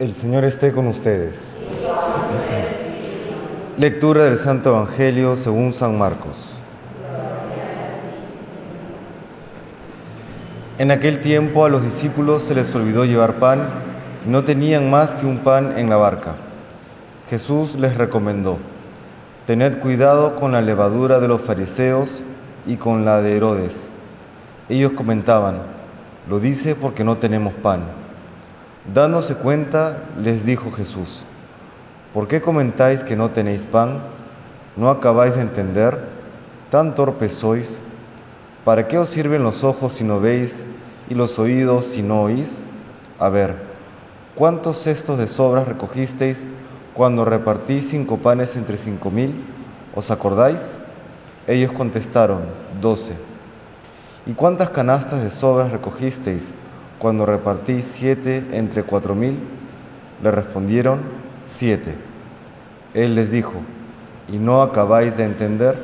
El Señor esté con ustedes. Lectura del Santo Evangelio según San Marcos. En aquel tiempo a los discípulos se les olvidó llevar pan y no tenían más que un pan en la barca. Jesús les recomendó, tened cuidado con la levadura de los fariseos y con la de Herodes. Ellos comentaban, lo dice porque no tenemos pan. Dándose cuenta, les dijo Jesús, ¿por qué comentáis que no tenéis pan? ¿No acabáis de entender? ¿Tan torpes sois? ¿Para qué os sirven los ojos si no veis y los oídos si no oís? A ver, ¿cuántos cestos de sobras recogisteis cuando repartí cinco panes entre cinco mil? ¿Os acordáis? Ellos contestaron, doce. ¿Y cuántas canastas de sobras recogisteis cuando repartí siete entre cuatro mil? Le respondieron, siete. Él les dijo, ¿y no acabáis de entender?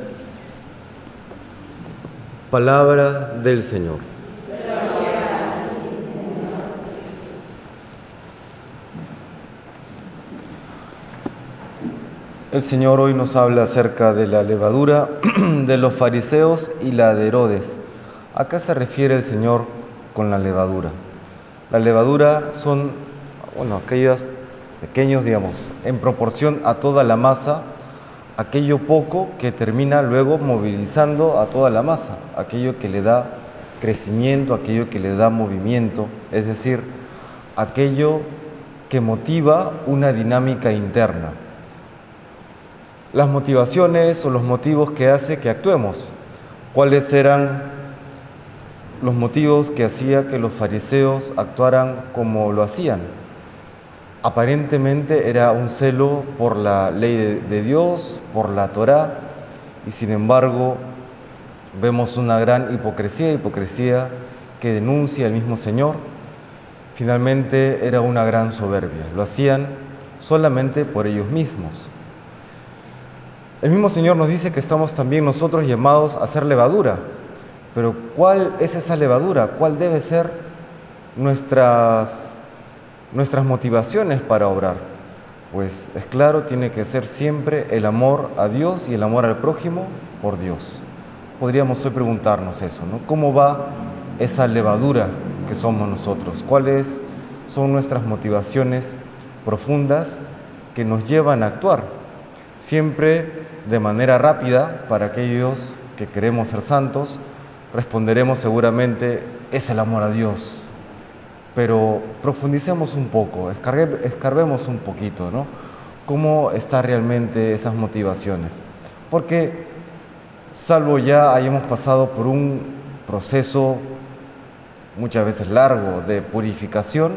Palabra del Señor. El Señor hoy nos habla acerca de la levadura de los fariseos y la de Herodes. ¿A qué se refiere el Señor con la levadura? La levadura son, bueno, aquellos pequeños, digamos, en proporción a toda la masa, aquello poco que termina luego movilizando a toda la masa, aquello que le da crecimiento, aquello que le da movimiento, es decir, aquello que motiva una dinámica interna. Las motivaciones o los motivos que hace que actuemos, ¿cuáles eran los motivos que hacía que los fariseos actuaran como lo hacían. Aparentemente era un celo por la ley de, Dios, por la Torá, y sin embargo vemos una gran hipocresía, hipocresía que denuncia el mismo Señor. Finalmente era una gran soberbia, lo hacían solamente por ellos mismos. El mismo Señor nos dice que estamos también nosotros llamados a ser levadura, pero ¿cuál es esa levadura? ¿Cuál debe ser nuestras, nuestras motivaciones para obrar? Pues es claro, tiene que ser siempre el amor a Dios y el amor al prójimo por Dios. Podríamos hoy preguntarnos eso, ¿no? ¿Cómo va esa levadura que somos nosotros? ¿Cuáles son nuestras motivaciones profundas que nos llevan a actuar? Siempre de manera rápida para aquellos que queremos ser santos, responderemos seguramente, es el amor a Dios. Pero profundicemos un poco, escarbemos un poquito, ¿no? ¿Cómo están realmente esas motivaciones? Porque salvo ya hayamos pasado por un proceso muchas veces largo de purificación,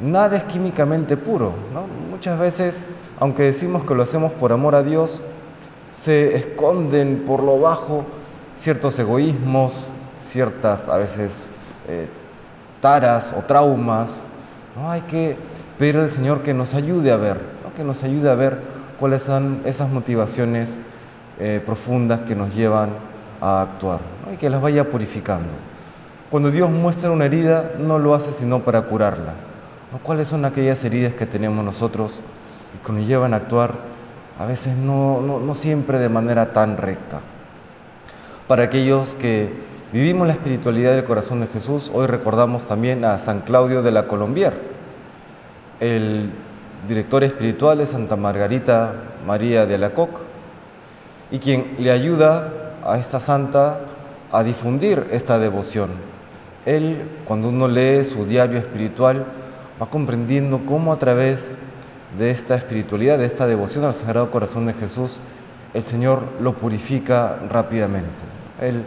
nada es químicamente puro. ¿no? Muchas veces, aunque decimos que lo hacemos por amor a Dios, se esconden por lo bajo ciertos egoísmos, ciertas a veces eh, taras o traumas. ¿no? Hay que pedir al Señor que nos ayude a ver, que nos ayude a ver cuáles son esas motivaciones eh, profundas que nos llevan a actuar y que las vaya purificando. Cuando Dios muestra una herida, no lo hace sino para curarla. ¿Cuáles son aquellas heridas que tenemos nosotros y que nos llevan a actuar a veces no, no, no siempre de manera tan recta? Para aquellos que vivimos la espiritualidad del corazón de Jesús, hoy recordamos también a San Claudio de la Colombier, el director espiritual de Santa Margarita María de Alacoc, y quien le ayuda a esta santa a difundir esta devoción. Él, cuando uno lee su diario espiritual, va comprendiendo cómo a través de esta espiritualidad, de esta devoción al Sagrado Corazón de Jesús, el Señor lo purifica rápidamente. Él,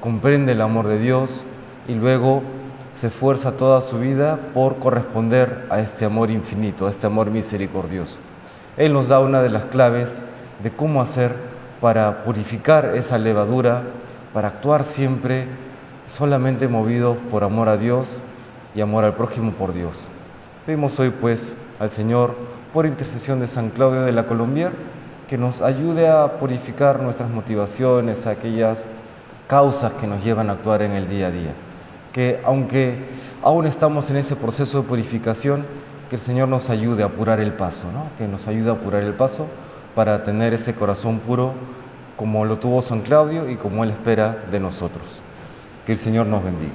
comprende el amor de Dios y luego se esfuerza toda su vida por corresponder a este amor infinito, a este amor misericordioso. Él nos da una de las claves de cómo hacer para purificar esa levadura, para actuar siempre solamente movidos por amor a Dios y amor al prójimo por Dios. Pedimos hoy pues al Señor, por intercesión de San Claudio de la Colombier, que nos ayude a purificar nuestras motivaciones, aquellas causas que nos llevan a actuar en el día a día. Que aunque aún estamos en ese proceso de purificación, que el Señor nos ayude a apurar el paso, ¿no? que nos ayude a apurar el paso para tener ese corazón puro como lo tuvo San Claudio y como Él espera de nosotros. Que el Señor nos bendiga.